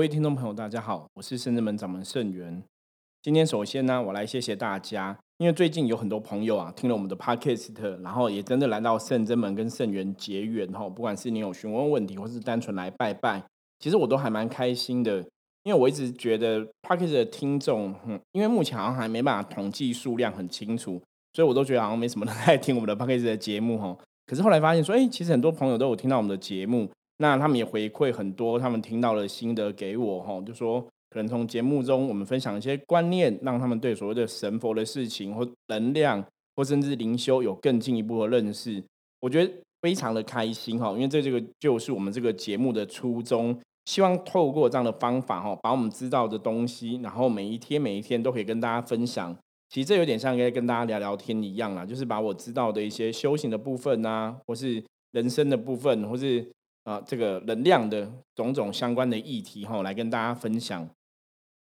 各位听众朋友，大家好，我是圣智门掌门圣元。今天首先呢，我来谢谢大家，因为最近有很多朋友啊听了我们的 podcast，然后也真的来到圣真门跟圣元结缘哈。不管是你有询问问题，或是单纯来拜拜，其实我都还蛮开心的。因为我一直觉得 podcast 的听众，嗯，因为目前好像还没办法统计数量很清楚，所以我都觉得好像没什么人在听我们的 podcast 的节目哈。可是后来发现说，哎，其实很多朋友都有听到我们的节目，那他们也回馈很多，他们听到了心得给我哈，就说。可能从节目中我们分享一些观念，让他们对所谓的神佛的事情或能量，或甚至灵修有更进一步的认识。我觉得非常的开心哈，因为这这个就是我们这个节目的初衷，希望透过这样的方法哈，把我们知道的东西，然后每一天每一天都可以跟大家分享。其实这有点像跟跟大家聊聊天一样啦，就是把我知道的一些修行的部分啊，或是人生的部分，或是啊这个能量的种种相关的议题哈，来跟大家分享。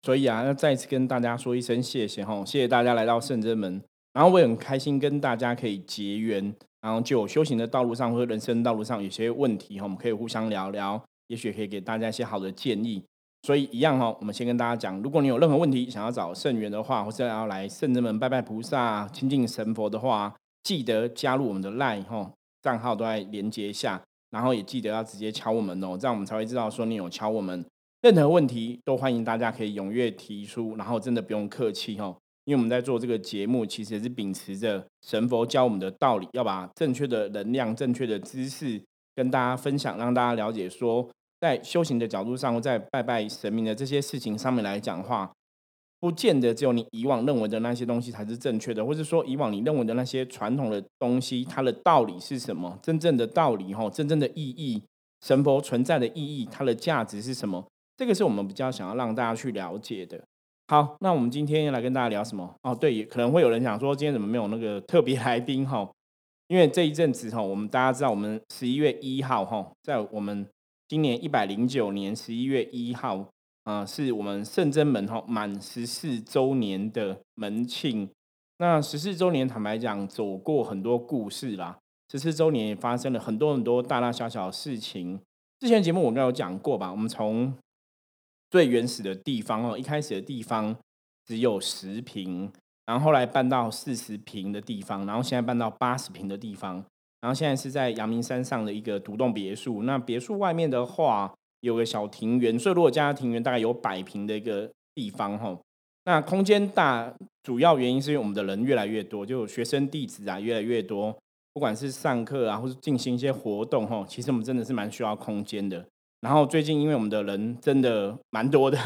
所以啊，要再次跟大家说一声谢谢哈，谢谢大家来到圣真门，然后我也很开心跟大家可以结缘，然后就修行的道路上或者人生道路上有些问题哈，我们可以互相聊聊，也许可以给大家一些好的建议。所以一样哈，我们先跟大家讲，如果你有任何问题想要找圣元的话，或者要来圣真门拜拜菩萨、亲近神佛的话，记得加入我们的 LINE 哈，账号都在连接一下，然后也记得要直接敲我们哦，这样我们才会知道说你有敲我们。任何问题都欢迎大家可以踊跃提出，然后真的不用客气哦，因为我们在做这个节目，其实也是秉持着神佛教我们的道理，要把正确的能量、正确的知识跟大家分享，让大家了解说，在修行的角度上，在拜拜神明的这些事情上面来讲话，不见得只有你以往认为的那些东西才是正确的，或者说以往你认为的那些传统的东西，它的道理是什么？真正的道理哈，真正的意义，神佛存在的意义，它的价值是什么？这个是我们比较想要让大家去了解的。好，那我们今天要来跟大家聊什么？哦，对，可能会有人想说，今天怎么没有那个特别来宾哈？因为这一阵子哈，我们大家知道，我们十一月一号哈，在我们今年一百零九年十一月一号啊，是我们圣真门哈满十四周年的门庆。那十四周年，坦白讲，走过很多故事啦。十四周年也发生了很多很多大大小小的事情。之前节目我应该有讲过吧？我们从最原始的地方哦，一开始的地方只有十平，然后后来搬到四十平的地方，然后现在搬到八十平的地方，然后现在是在阳明山上的一个独栋别墅。那别墅外面的话有个小庭园，所以如果加庭园大概有百平的一个地方哈。那空间大，主要原因是因为我们的人越来越多，就学生弟子啊越来越多，不管是上课啊，或是进行一些活动哈，其实我们真的是蛮需要空间的。然后最近因为我们的人真的蛮多的，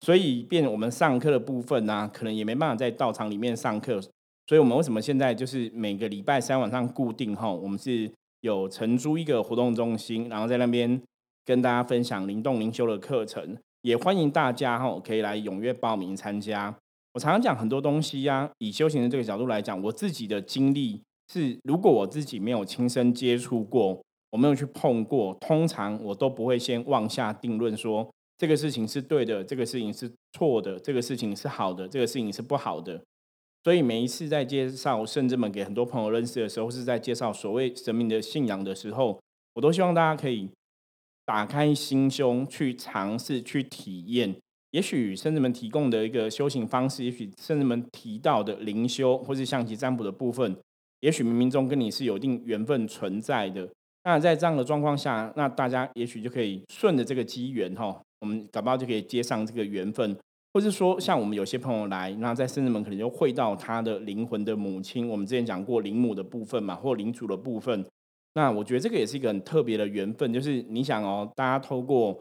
所以变我们上课的部分呢，可能也没办法在道场里面上课。所以我们为什么现在就是每个礼拜三晚上固定哈，我们是有承租一个活动中心，然后在那边跟大家分享灵动灵修的课程，也欢迎大家哈可以来踊跃报名参加。我常常讲很多东西呀，以修行的这个角度来讲，我自己的经历是，如果我自己没有亲身接触过。我没有去碰过，通常我都不会先妄下定论说这个事情是对的，这个事情是错的，这个事情是好的，这个事情是不好的。所以每一次在介绍圣至们给很多朋友认识的时候，是在介绍所谓神明的信仰的时候，我都希望大家可以打开心胸去尝试去体验。也许圣人们提供的一个修行方式，也许圣人们提到的灵修或是象棋占卜的部分，也许冥冥中跟你是有一定缘分存在的。那在这样的状况下，那大家也许就可以顺着这个机缘哈，我们搞不好就可以接上这个缘分，或是说像我们有些朋友来，那在生日门可能就会到他的灵魂的母亲，我们之前讲过灵母的部分嘛，或灵主的部分。那我觉得这个也是一个很特别的缘分，就是你想哦，大家透过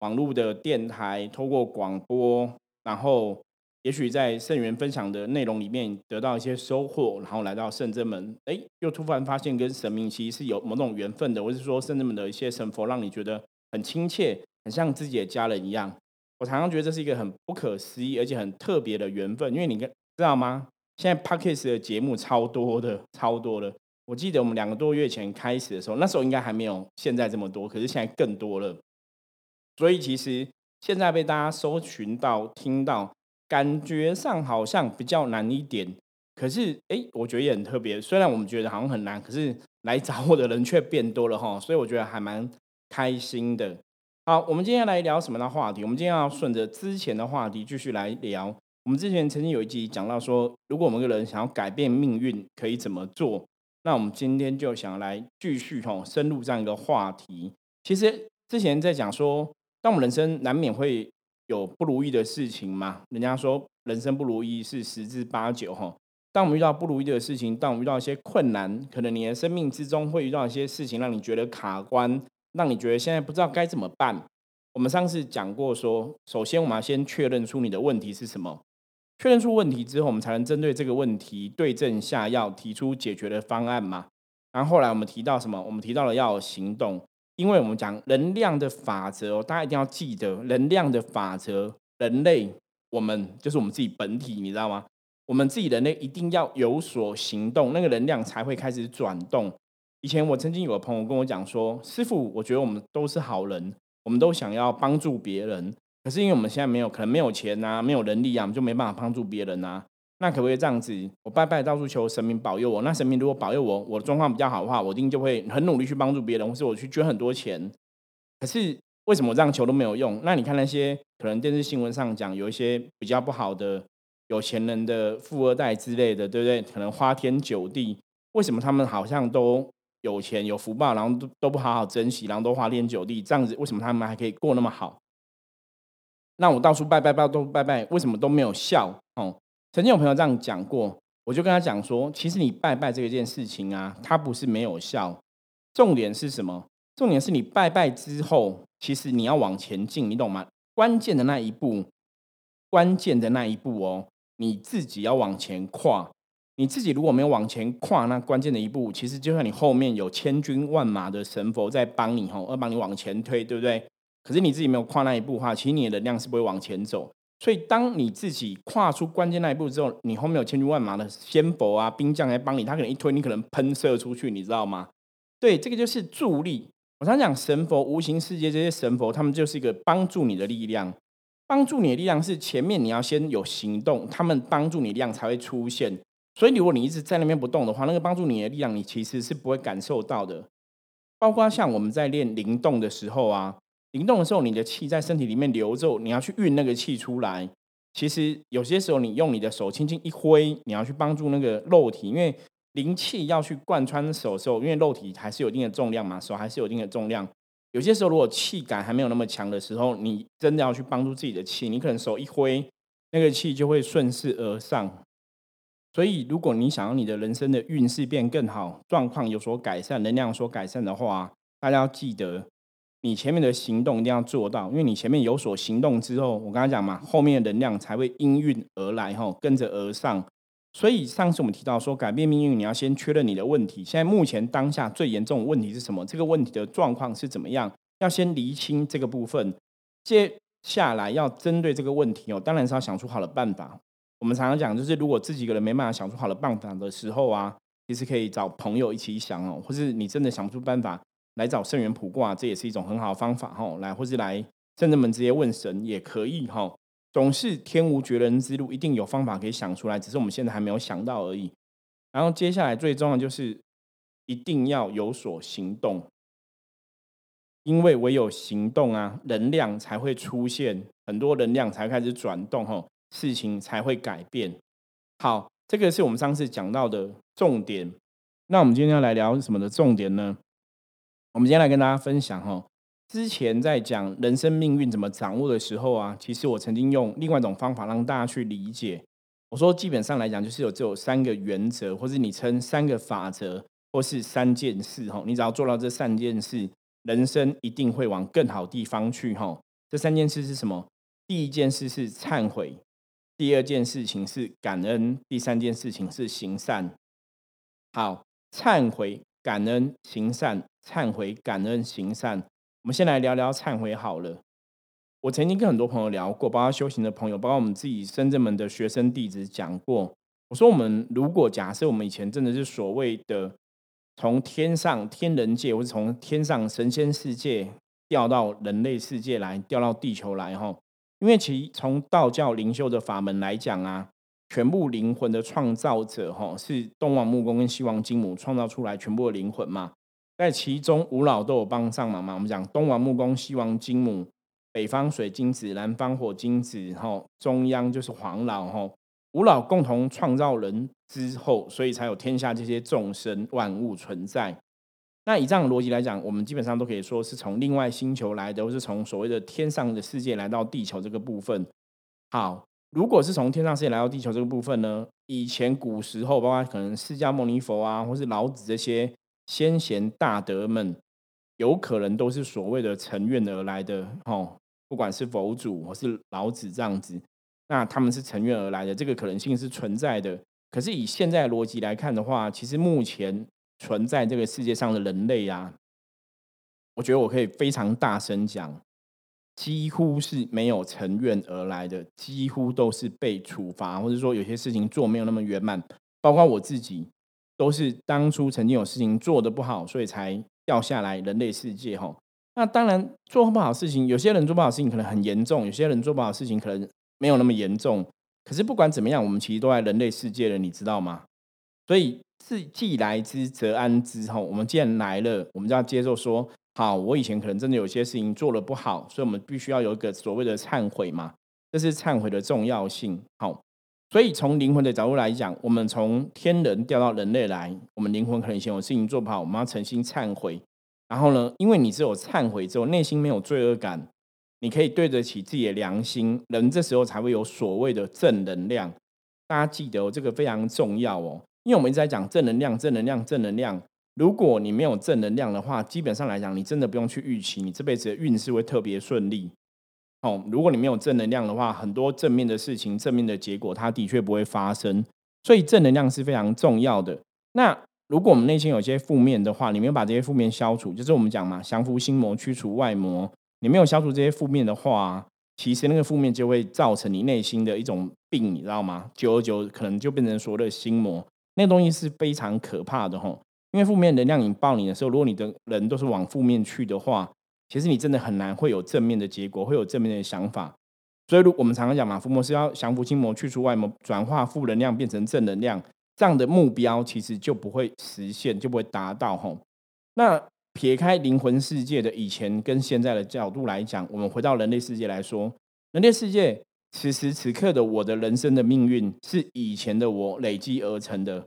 网络的电台，透过广播，然后。也许在圣元分享的内容里面得到一些收获，然后来到圣真门，哎，又突然发现跟神明其实是有某种缘分的，或是说圣真门的一些神佛让你觉得很亲切，很像自己的家人一样。我常常觉得这是一个很不可思议而且很特别的缘分，因为你知道吗？现在 Parkes 的节目超多的，超多的。我记得我们两个多月前开始的时候，那时候应该还没有现在这么多，可是现在更多了。所以其实现在被大家搜寻到、听到。感觉上好像比较难一点，可是哎，我觉得也很特别。虽然我们觉得好像很难，可是来找我的人却变多了哈，所以我觉得还蛮开心的。好，我们今天来聊什么的话题？我们今天要顺着之前的话题继续来聊。我们之前曾经有一集讲到说，如果我们个人想要改变命运，可以怎么做？那我们今天就想来继续吼深入这样一个话题。其实之前在讲说，当我们人生难免会有不如意的事情嘛，人家说人生不如意是十之八九哈。当我们遇到不如意的事情，当我们遇到一些困难，可能你的生命之中会遇到一些事情，让你觉得卡关。让你觉得现在不知道该怎么办。我们上次讲过，说首先我们要先确认出你的问题是什么。确认出问题之后，我们才能针对这个问题对症下药，提出解决的方案嘛。然后后来我们提到什么？我们提到了要行动，因为我们讲能量的法则，大家一定要记得能量的法则。人类，我们就是我们自己本体，你知道吗？我们自己人类一定要有所行动，那个能量才会开始转动。以前我曾经有个朋友跟我讲说：“师傅，我觉得我们都是好人，我们都想要帮助别人。可是因为我们现在没有，可能没有钱啊，没有能力啊，我们就没办法帮助别人啊。那可不可以这样子？我拜拜到处求神明保佑我。那神明如果保佑我，我的状况比较好的话，我一定就会很努力去帮助别人，或是我去捐很多钱。可是为什么这样求都没有用？那你看那些可能电视新闻上讲有一些比较不好的有钱人的富二代之类的，对不对？可能花天酒地，为什么他们好像都？有钱有福报，然后都都不好好珍惜，然后都花天酒地，这样子为什么他们还可以过那么好？那我到处拜拜拜都拜拜，为什么都没有效？哦，曾经有朋友这样讲过，我就跟他讲说，其实你拜拜这一件事情啊，它不是没有效，重点是什么？重点是你拜拜之后，其实你要往前进，你懂吗？关键的那一步，关键的那一步哦，你自己要往前跨。你自己如果没有往前跨那关键的一步，其实就算你后面有千军万马的神佛在帮你吼，而帮你往前推，对不对？可是你自己没有跨那一步的话，其实你的能量是不会往前走。所以当你自己跨出关键那一步之后，你后面有千军万马的仙佛啊、兵将来帮你，他可能一推，你可能喷射出去，你知道吗？对，这个就是助力。我常讲神佛、无形世界这些神佛，他们就是一个帮助你的力量。帮助你的力量是前面你要先有行动，他们帮助你力量才会出现。所以，如果你一直在那边不动的话，那个帮助你的力量，你其实是不会感受到的。包括像我们在练灵动的时候啊，灵动的时候，你的气在身体里面流着，你要去运那个气出来。其实有些时候，你用你的手轻轻一挥，你要去帮助那个肉体，因为灵气要去贯穿手的时候，因为肉体还是有一定的重量嘛，手还是有一定的重量。有些时候，如果气感还没有那么强的时候，你真的要去帮助自己的气，你可能手一挥，那个气就会顺势而上。所以，如果你想要你的人生的运势变更好，状况有所改善，能量有所改善的话，大家要记得，你前面的行动一定要做到，因为你前面有所行动之后，我刚才讲嘛，后面的能量才会应运而来，哈，跟着而上。所以上次我们提到说，改变命运，你要先确认你的问题。现在目前当下最严重的问题是什么？这个问题的状况是怎么样？要先厘清这个部分，接下来要针对这个问题哦，当然是要想出好的办法。我们常常讲，就是如果自己一个人没办法想出好的办法的时候啊，其实可以找朋友一起想哦，或是你真的想不出办法来找圣元卜卦，这也是一种很好的方法哈。来，或是来圣人们直接问神也可以哈。总是天无绝人之路，一定有方法可以想出来，只是我们现在还没有想到而已。然后接下来最重要就是一定要有所行动，因为唯有行动啊，能量才会出现，很多能量才开始转动哈。事情才会改变。好，这个是我们上次讲到的重点。那我们今天要来聊什么的重点呢？我们今天来跟大家分享哈。之前在讲人生命运怎么掌握的时候啊，其实我曾经用另外一种方法让大家去理解。我说，基本上来讲，就是有只有三个原则，或者你称三个法则，或是三件事哈。你只要做到这三件事，人生一定会往更好地方去哈。这三件事是什么？第一件事是忏悔。第二件事情是感恩，第三件事情是行善。好，忏悔、感恩、行善，忏悔、感恩、行善。我们先来聊聊忏悔好了。我曾经跟很多朋友聊过，包括修行的朋友，包括我们自己深圳门的学生弟子讲过。我说，我们如果假设我们以前真的是所谓的从天上天人界，或者从天上神仙世界掉到人类世界来，掉到地球来，哈。因为其从道教灵修的法门来讲啊，全部灵魂的创造者哈是东王木公跟西王金母创造出来全部的灵魂嘛。在其中五老都有帮上忙嘛。我们讲东王木工，西王金母，北方水金子，南方火金子，吼，中央就是黄老，吼，五老共同创造人之后，所以才有天下这些众生万物存在。那以这样的逻辑来讲，我们基本上都可以说是从另外星球来的，或是从所谓的天上的世界来到地球这个部分。好，如果是从天上世界来到地球这个部分呢？以前古时候，包括可能释迦牟尼佛啊，或是老子这些先贤大德们，有可能都是所谓的成愿而来的。哦，不管是佛祖或是老子这样子，那他们是成愿而来的，这个可能性是存在的。可是以现在逻辑来看的话，其实目前。存在这个世界上的人类啊，我觉得我可以非常大声讲，几乎是没有成愿而来的，几乎都是被处罚，或者说有些事情做没有那么圆满。包括我自己，都是当初曾经有事情做的不好，所以才掉下来人类世界。哈，那当然做不好事情，有些人做不好事情可能很严重，有些人做不好事情可能没有那么严重。可是不管怎么样，我们其实都在人类世界了，你知道吗？所以。既既来之则安之，吼，我们既然来了，我们就要接受说，好，我以前可能真的有些事情做的不好，所以我们必须要有一个所谓的忏悔嘛，这是忏悔的重要性。好，所以从灵魂的角度来讲，我们从天人掉到人类来，我们灵魂可能以前有事情做不好，我们要诚心忏悔。然后呢，因为你只有忏悔之后，内心没有罪恶感，你可以对得起自己的良心，人这时候才会有所谓的正能量。大家记得哦，这个非常重要哦。因为我们一直在讲正能量，正能量，正能量。如果你没有正能量的话，基本上来讲，你真的不用去预期你这辈子的运势会特别顺利。哦，如果你没有正能量的话，很多正面的事情、正面的结果，它的确不会发生。所以正能量是非常重要的。那如果我们内心有些负面的话，你没有把这些负面消除，就是我们讲嘛，降服心魔，驱除外魔。你没有消除这些负面的话，其实那个负面就会造成你内心的一种病，你知道吗？久而久，可能就变成所谓的心魔。那东西是非常可怕的吼，因为负面能量引爆你的时候，如果你的人都是往负面去的话，其实你真的很难会有正面的结果，会有正面的想法。所以，如我们常常讲嘛，伏魔是要降服心魔，去除外魔，转化负能量变成正能量，这样的目标其实就不会实现，就不会达到吼。那撇开灵魂世界的以前跟现在的角度来讲，我们回到人类世界来说，人类世界。此时此刻的我的人生的命运是以前的我累积而成的，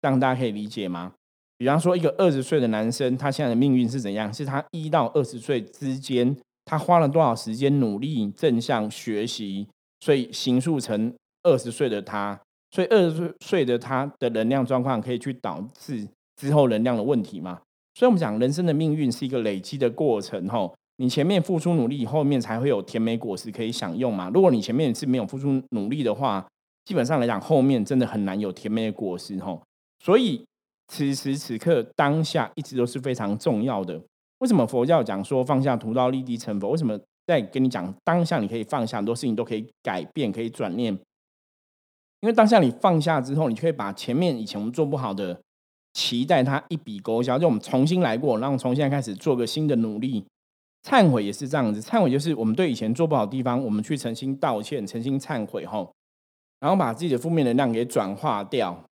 这样大家可以理解吗？比方说，一个二十岁的男生，他现在的命运是怎样？是他一到二十岁之间，他花了多少时间努力正向学习，所以形塑成二十岁的他。所以二十岁的他的能量状况可以去导致之后能量的问题吗？所以我们讲人生的命运是一个累积的过程，吼。你前面付出努力，后面才会有甜美果实可以享用嘛？如果你前面是没有付出努力的话，基本上来讲，后面真的很难有甜美的果实吼。所以此时此刻当下一直都是非常重要的。为什么佛教讲说放下屠刀立地成佛？为什么在跟你讲当下你可以放下很多事情都可以改变，可以转念？因为当下你放下之后，你可以把前面以前我们做不好的期待它一笔勾销，就我们重新来过，然后从现在开始做个新的努力。忏悔也是这样子，忏悔就是我们对以前做不好的地方，我们去诚心道歉、诚心忏悔后，然后把自己的负面能量给转化掉，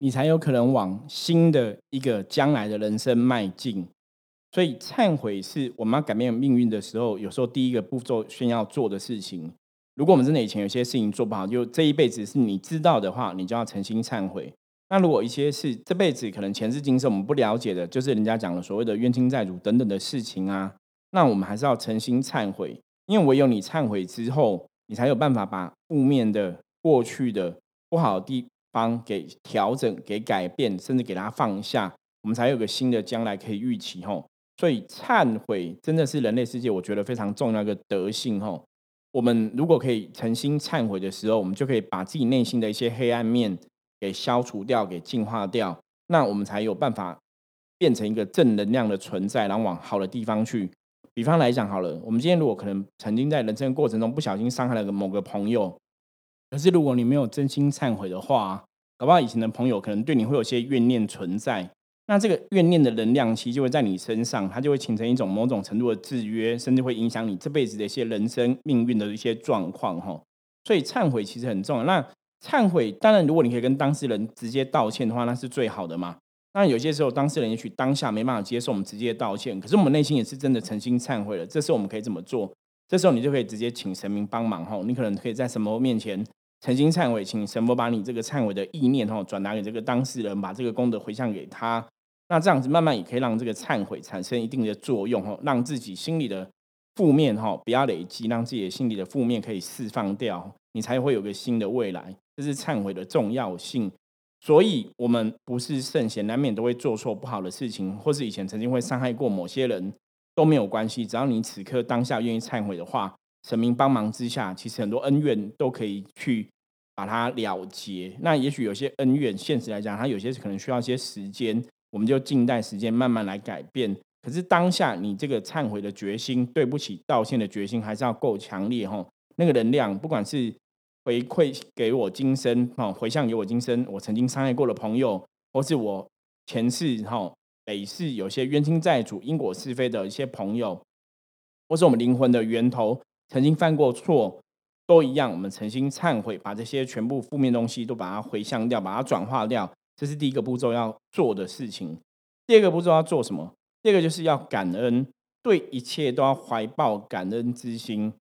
你才有可能往新的一个将来的人生迈进。所以，忏悔是我们要改变命运的时候，有时候第一个步骤先要做的事情。如果我们真的以前有些事情做不好，就这一辈子是你知道的话，你就要诚心忏悔。那如果一些是这辈子可能前世今生我们不了解的，就是人家讲的所谓的冤亲债主等等的事情啊。那我们还是要诚心忏悔，因为唯有你忏悔之后，你才有办法把负面的、过去的不好的地帮给调整、给改变，甚至给它放下，我们才有个新的将来可以预期。吼，所以忏悔真的是人类世界我觉得非常重要的德性。吼，我们如果可以诚心忏悔的时候，我们就可以把自己内心的一些黑暗面给消除掉、给净化掉，那我们才有办法变成一个正能量的存在，然后往好的地方去。比方来讲好了，我们今天如果可能曾经在人生过程中不小心伤害了某个朋友，可是如果你没有真心忏悔的话，搞不好以前的朋友可能对你会有些怨念存在。那这个怨念的能量其实就会在你身上，它就会形成一种某种程度的制约，甚至会影响你这辈子的一些人生命运的一些状况哈。所以忏悔其实很重要。那忏悔当然，如果你可以跟当事人直接道歉的话，那是最好的嘛。那有些时候当事人也许当下没办法接受我们直接道歉，可是我们内心也是真的诚心忏悔了。这时候我们可以怎么做？这时候你就可以直接请神明帮忙哈，你可能可以在什么面前诚心忏悔，请神佛把你这个忏悔的意念哈转达给这个当事人，把这个功德回向给他。那这样子慢慢也可以让这个忏悔产生一定的作用哈，让自己心里的负面哈不要累积，让自己的心里的负面可以释放掉，你才会有个新的未来。这是忏悔的重要性。所以，我们不是圣贤，难免都会做错不好的事情，或是以前曾经会伤害过某些人。都没有关系，只要你此刻当下愿意忏悔的话，神明帮忙之下，其实很多恩怨都可以去把它了结。那也许有些恩怨，现实来讲，它有些可能需要一些时间，我们就静待时间慢慢来改变。可是当下你这个忏悔的决心，对不起道歉的决心，还是要够强烈哈。那个能量，不管是回馈给我今生哈，回向给我今生我曾经伤害过的朋友，或是我前世哈。北世有些冤亲债主、因果是非的一些朋友，或是我们灵魂的源头，曾经犯过错，都一样。我们诚心忏悔，把这些全部负面东西都把它回向掉，把它转化掉。这是第一个步骤要做的事情。第二个步骤要做什么？第二个就是要感恩，对一切都要怀抱感恩之心。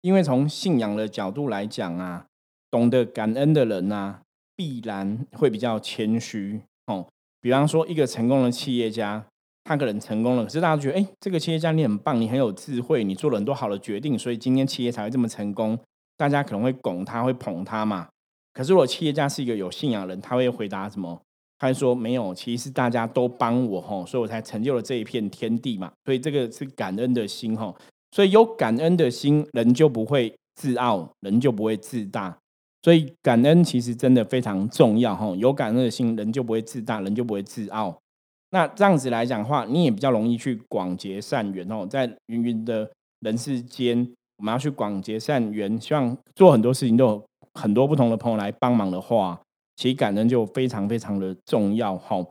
因为从信仰的角度来讲啊，懂得感恩的人啊，必然会比较谦虚哦。比方说，一个成功的企业家，他可能成功了，可是大家觉得，哎，这个企业家你很棒，你很有智慧，你做了很多好的决定，所以今天企业才会这么成功。大家可能会拱他，会捧他嘛。可是如果企业家是一个有信仰人，他会回答什么？他会说，没有，其实大家都帮我吼，所以我才成就了这一片天地嘛。所以这个是感恩的心吼，所以有感恩的心，人就不会自傲，人就不会自大。所以感恩其实真的非常重要吼，有感恩的心，人就不会自大，人就不会自傲。那这样子来讲的话，你也比较容易去广结善缘哦。在芸芸的人世间，我们要去广结善缘，希望做很多事情都有很多不同的朋友来帮忙的话，其实感恩就非常非常的重要哈。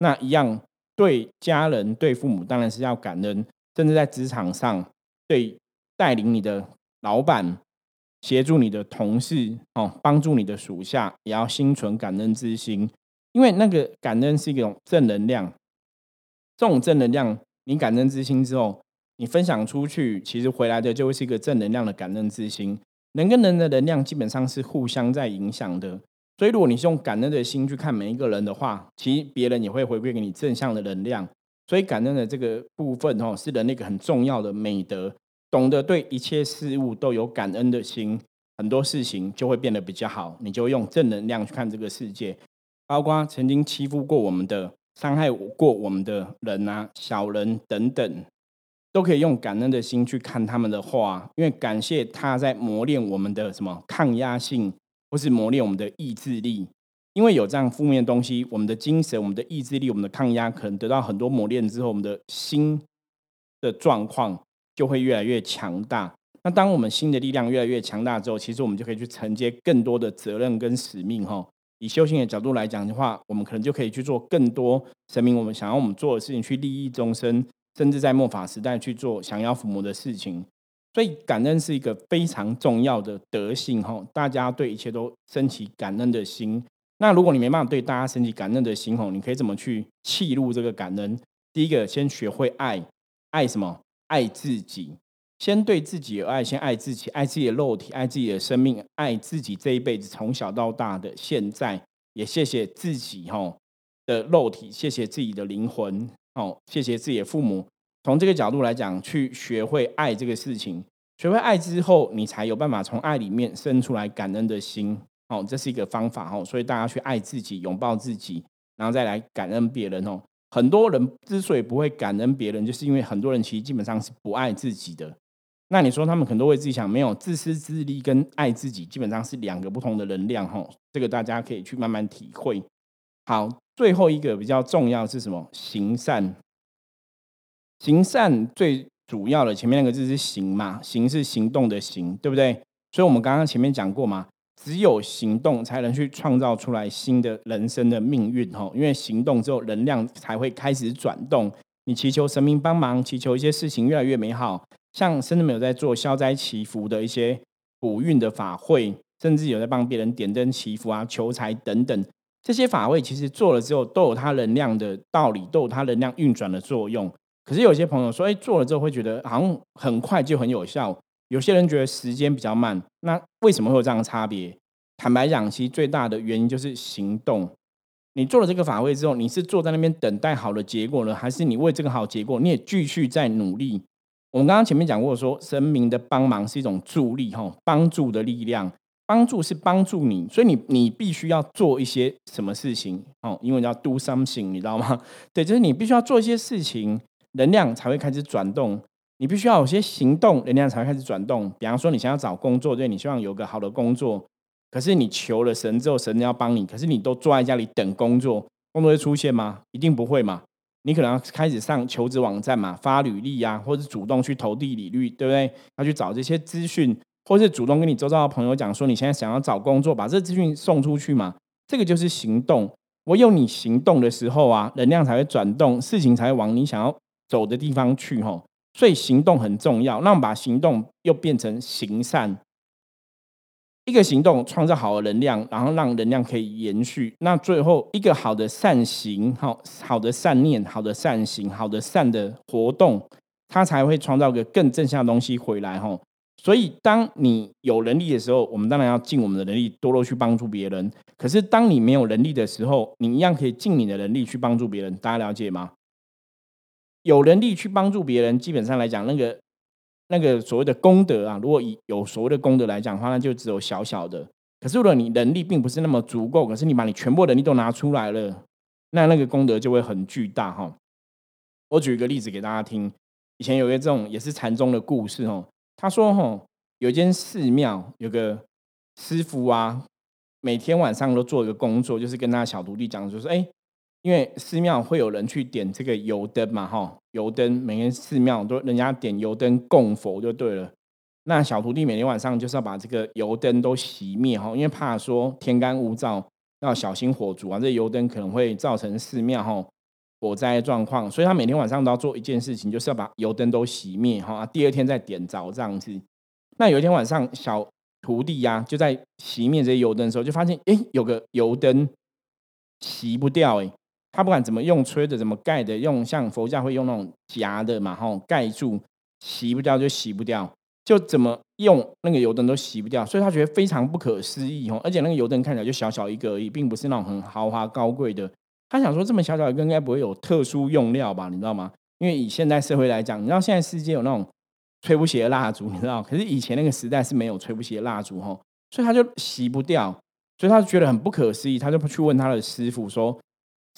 那一样对家人、对父母，当然是要感恩，甚至在职场上，对带领你的老板。协助你的同事哦，帮助你的属下，也要心存感恩之心，因为那个感恩是一种正能量。这种正能量，你感恩之心之后，你分享出去，其实回来的就会是一个正能量的感恩之心。人跟人的能量基本上是互相在影响的，所以如果你是用感恩的心去看每一个人的话，其实别人也会回馈给你正向的能量。所以感恩的这个部分哦，是人那个很重要的美德。懂得对一切事物都有感恩的心，很多事情就会变得比较好。你就用正能量去看这个世界，包括曾经欺负过我们的、伤害过我们的人啊、小人等等，都可以用感恩的心去看他们的话，因为感谢他在磨练我们的什么抗压性，或是磨练我们的意志力。因为有这样负面的东西，我们的精神、我们的意志力、我们的抗压，可能得到很多磨练之后，我们的心的状况。就会越来越强大。那当我们心的力量越来越强大之后，其实我们就可以去承接更多的责任跟使命。哈，以修行的角度来讲的话，我们可能就可以去做更多神明我们想要我们做的事情，去利益众生，甚至在末法时代去做降妖伏魔的事情。所以，感恩是一个非常重要的德性。哈，大家对一切都升起感恩的心。那如果你没办法对大家升起感恩的心，吼，你可以怎么去弃入这个感恩？第一个，先学会爱，爱什么？爱自己，先对自己有爱，先爱自己，爱自己的肉体，爱自己的生命，爱自己这一辈子从小到大的现在，也谢谢自己哈的肉体，谢谢自己的灵魂哦，谢谢自己的父母。从这个角度来讲，去学会爱这个事情，学会爱之后，你才有办法从爱里面生出来感恩的心哦，这是一个方法哦。所以大家去爱自己，拥抱自己，然后再来感恩别人哦。很多人之所以不会感恩别人，就是因为很多人其实基本上是不爱自己的。那你说他们可能都为自己想，没有自私自利跟爱自己基本上是两个不同的能量哈。这个大家可以去慢慢体会。好，最后一个比较重要是什么？行善。行善最主要的前面那个字是行嘛？行是行动的行，对不对？所以我们刚刚前面讲过嘛。只有行动才能去创造出来新的人生的命运哈，因为行动之后能量才会开始转动。你祈求神明帮忙，祈求一些事情越来越美好。像甚至没有在做消灾祈福的一些补运的法会，甚至有在帮别人点灯祈福啊、求财等等。这些法会其实做了之后，都有它能量的道理，都有它能量运转的作用。可是有些朋友说，哎，做了之后会觉得好像很快就很有效，有些人觉得时间比较慢。那为什么会有这样的差别？坦白讲，其实最大的原因就是行动。你做了这个法会之后，你是坐在那边等待好的结果呢，还是你为这个好结果，你也继续在努力？我们刚刚前面讲过，说神明的帮忙是一种助力，哈，帮助的力量，帮助是帮助你，所以你你必须要做一些什么事情，哦，因为叫 do something，你知道吗？对，就是你必须要做一些事情，能量才会开始转动。你必须要有些行动，能量才会开始转动。比方说，你想要找工作，对你希望有个好的工作。可是你求了神之后，神要帮你，可是你都坐在家里等工作，工作会出现吗？一定不会嘛。你可能要开始上求职网站嘛，发履历啊，或者主动去投递履历，对不对？要去找这些资讯，或是主动跟你周遭的朋友讲说，你现在想要找工作，把这资讯送出去嘛。这个就是行动。我有你行动的时候啊，能量才会转动，事情才会往你想要走的地方去吼。所以行动很重要。那我们把行动又变成行善。一个行动创造好的能量，然后让能量可以延续。那最后一个好的善行，好好的善念，好的善行，好的善的活动，它才会创造个更正向的东西回来。哈，所以当你有能力的时候，我们当然要尽我们的能力，多多去帮助别人。可是当你没有能力的时候，你一样可以尽你的能力去帮助别人。大家了解吗？有能力去帮助别人，基本上来讲，那个。那个所谓的功德啊，如果以有所谓的功德来讲的话，那就只有小小的。可是如果你能力并不是那么足够，可是你把你全部能力都拿出来了，那那个功德就会很巨大哈。我举一个例子给大家听，以前有一个这种也是禅宗的故事哦。他说哈，有一间寺庙有个师傅啊，每天晚上都做一个工作，就是跟他小徒弟讲，就说哎。因为寺庙会有人去点这个油灯嘛，哈，油灯每天寺庙都人家点油灯供佛就对了。那小徒弟每天晚上就是要把这个油灯都熄灭，哈，因为怕说天干物燥，要小心火烛啊，这油灯可能会造成寺庙哈火灾状况，所以他每天晚上都要做一件事情，就是要把油灯都熄灭，哈，第二天再点着这样子。那有一天晚上，小徒弟呀就在熄灭这些油灯的时候，就发现哎，有个油灯熄不掉，哎。他不管怎么用吹的，怎么盖的，用像佛教会用那种夹的嘛，吼盖住，洗不掉就洗不掉，就怎么用那个油灯都洗不掉，所以他觉得非常不可思议，吼，而且那个油灯看起来就小小一个而已，并不是那种很豪华高贵的。他想说这么小小一个应该不会有特殊用料吧，你知道吗？因为以现代社会来讲，你知道现在世界有那种吹不熄的蜡烛，你知道，可是以前那个时代是没有吹不熄的蜡烛，吼，所以他就洗不掉，所以他觉得很不可思议，他就去问他的师傅说。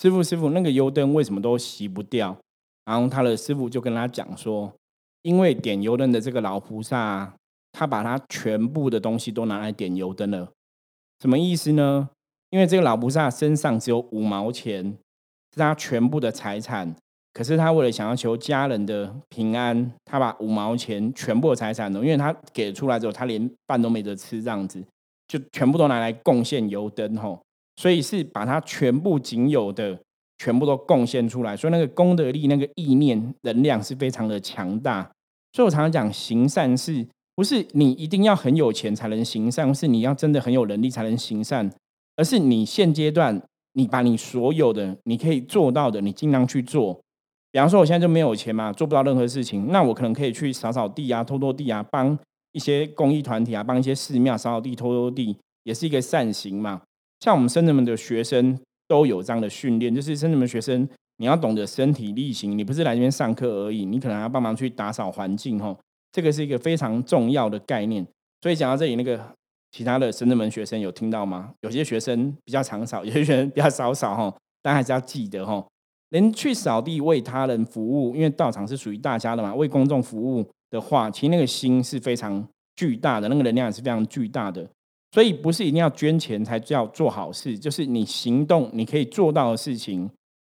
师傅，师傅，那个油灯为什么都熄不掉？然后他的师傅就跟他讲说，因为点油灯的这个老菩萨，他把他全部的东西都拿来点油灯了。什么意思呢？因为这个老菩萨身上只有五毛钱，是他全部的财产。可是他为了想要求家人的平安，他把五毛钱全部的财产呢，因为他给出来之后，他连饭都没得吃，这样子就全部都拿来贡献油灯吼。所以是把它全部仅有的全部都贡献出来，所以那个功德力、那个意念能量是非常的强大。所以我常常讲，行善是不是你一定要很有钱才能行善，是你要真的很有能力才能行善，而是你现阶段你把你所有的你可以做到的，你尽量去做。比方说，我现在就没有钱嘛，做不到任何事情，那我可能可以去扫扫地啊、拖拖地啊，帮一些公益团体啊、帮一些寺庙扫扫地、拖拖地，也是一个善行嘛。像我们深圳们的学生都有这样的训练，就是深圳们学生，你要懂得身体力行，你不是来这边上课而已，你可能要帮忙去打扫环境哈，这个是一个非常重要的概念。所以讲到这里，那个其他的深圳门学生有听到吗？有些学生比较常扫，有些学生比较少扫哈，但还是要记得哈，能去扫地为他人服务，因为道场是属于大家的嘛，为公众服务的话，其实那个心是非常巨大的，那个能量也是非常巨大的。所以不是一定要捐钱才叫做好事，就是你行动你可以做到的事情，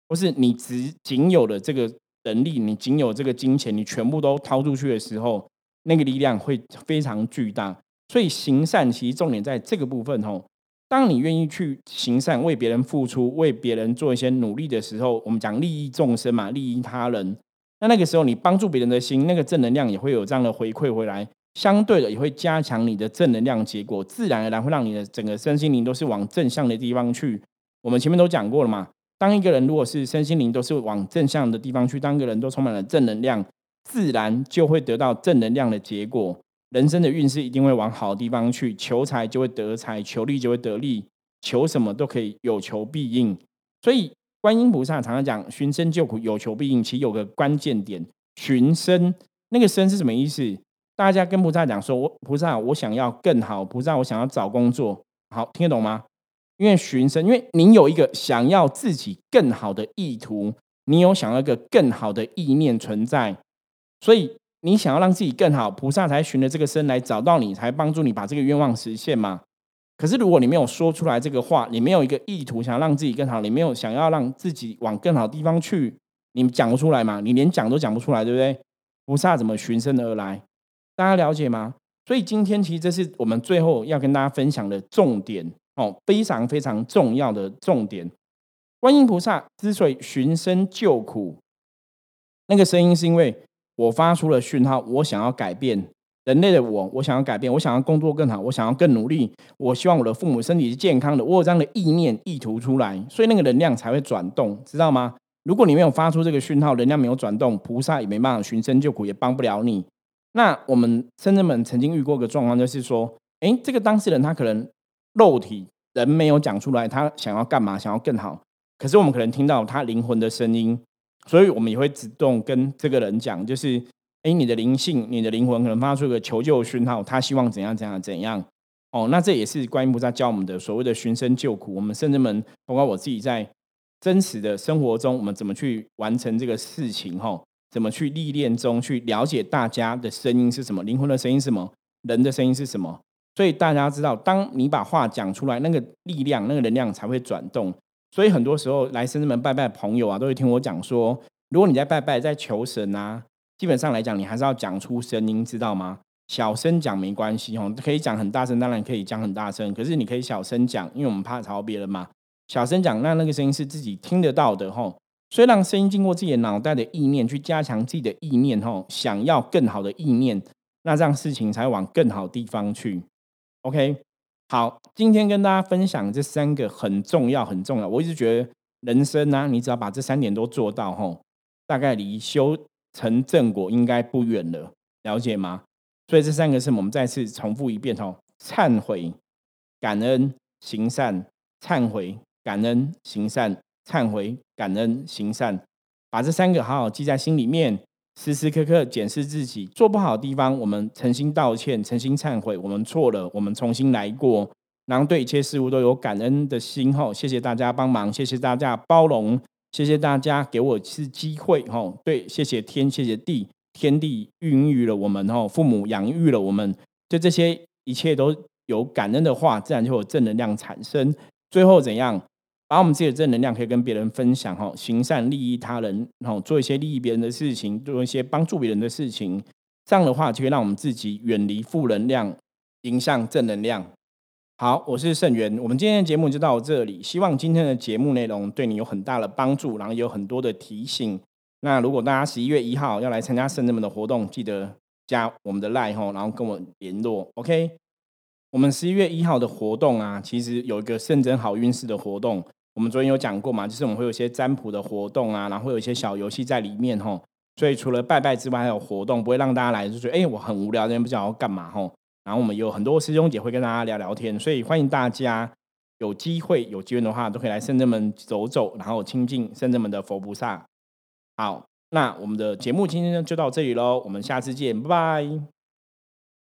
或是你只仅有的这个能力，你仅有这个金钱，你全部都掏出去的时候，那个力量会非常巨大。所以行善其实重点在这个部分哦。当你愿意去行善，为别人付出，为别人做一些努力的时候，我们讲利益众生嘛，利益他人，那那个时候你帮助别人的心，那个正能量也会有这样的回馈回来。相对的，也会加强你的正能量，结果自然而然会让你的整个身心灵都是往正向的地方去。我们前面都讲过了嘛。当一个人如果是身心灵都是往正向的地方去，当个人都充满了正能量，自然就会得到正能量的结果。人生的运势一定会往好的地方去，求财就会得财，求利就会得利，求什么都可以有求必应。所以观音菩萨常常讲寻声救苦，有求必应。其实有个关键点，寻声那个声是什么意思？大家跟菩萨讲说，我菩萨我想要更好，菩萨我想要找工作，好听得懂吗？因为寻声，因为您有一个想要自己更好的意图，你有想要一个更好的意念存在，所以你想要让自己更好，菩萨才寻了这个身来找到你，才帮助你把这个愿望实现嘛。可是如果你没有说出来这个话，你没有一个意图想要让自己更好，你没有想要让自己往更好的地方去，你讲不出来嘛？你连讲都讲不出来，对不对？菩萨怎么寻声而来？大家了解吗？所以今天其实这是我们最后要跟大家分享的重点。哦，非常非常重要的重点。观音菩萨之所以寻声救苦，那个声音是因为我发出了讯号，我想要改变人类的我，我想要改变，我想要工作更好，我想要更努力，我希望我的父母身体是健康的，我有这样的意念意图出来，所以那个能量才会转动，知道吗？如果你没有发出这个讯号，能量没有转动，菩萨也没办法寻声救苦，也帮不了你。那我们深圳们曾经遇过个状况，就是说，哎，这个当事人他可能。肉体人没有讲出来，他想要干嘛？想要更好。可是我们可能听到他灵魂的声音，所以我们也会主动跟这个人讲，就是：哎，你的灵性、你的灵魂可能发出一个求救讯号，他希望怎样怎样怎样。哦，那这也是观音菩萨教我们的所谓的寻声救苦。我们甚至们，包括我自己在真实的生活中，我们怎么去完成这个事情？哈，怎么去历练中去了解大家的声音是什么？灵魂的声音是什么？人的声音是什么？所以大家知道，当你把话讲出来，那个力量、那个能量才会转动。所以很多时候来深圳门拜拜的朋友啊，都会听我讲说，如果你在拜拜、在求神啊，基本上来讲，你还是要讲出声音，知道吗？小声讲没关系哦，可以讲很大声，当然可以讲很大声，可是你可以小声讲，因为我们怕吵别人嘛。小声讲，那那个声音是自己听得到的吼。所以让声音经过自己的脑袋的意念，去加强自己的意念吼，想要更好的意念，那这样事情才往更好地方去。OK，好，今天跟大家分享这三个很重要、很重要。我一直觉得人生呢，你只要把这三点都做到，吼，大概离修成正果应该不远了。了解吗？所以这三个是我们再次重复一遍，吼：忏悔、感恩、行善。忏悔、感恩、行善。忏悔、感恩、行善。把这三个好好记在心里面。时时刻刻检视自己做不好的地方，我们诚心道歉，诚心忏悔，我们错了，我们重新来过，然后对一切事物都有感恩的心。吼，谢谢大家帮忙，谢谢大家包容，谢谢大家给我一次机会。吼，对，谢谢天，谢谢地，天地孕育了我们，吼，父母养育了我们，对这些一切都有感恩的话，自然就有正能量产生。最后怎样？把我们自己的正能量可以跟别人分享哈，行善利益他人，然后做一些利益别人的事情，做一些帮助别人的事情，这样的话就会让我们自己远离负能量，迎向正能量。好，我是盛元，我们今天的节目就到这里。希望今天的节目内容对你有很大的帮助，然后有很多的提醒。那如果大家十一月一号要来参加圣人们的活动，记得加我们的 line 哈，然后跟我联络。OK，我们十一月一号的活动啊，其实有一个圣真好运势的活动。我们昨天有讲过嘛，就是我们会有一些占卜的活动啊，然后会有一些小游戏在里面吼。所以除了拜拜之外，还有活动，不会让大家来就觉得哎，我很无聊，今天不知道要干嘛吼。然后我们有很多师兄姐会跟大家聊聊天，所以欢迎大家有机会有机缘的话，都可以来圣正门走走，然后亲近圣正门的佛菩萨。好，那我们的节目今天就到这里喽，我们下次见，拜拜。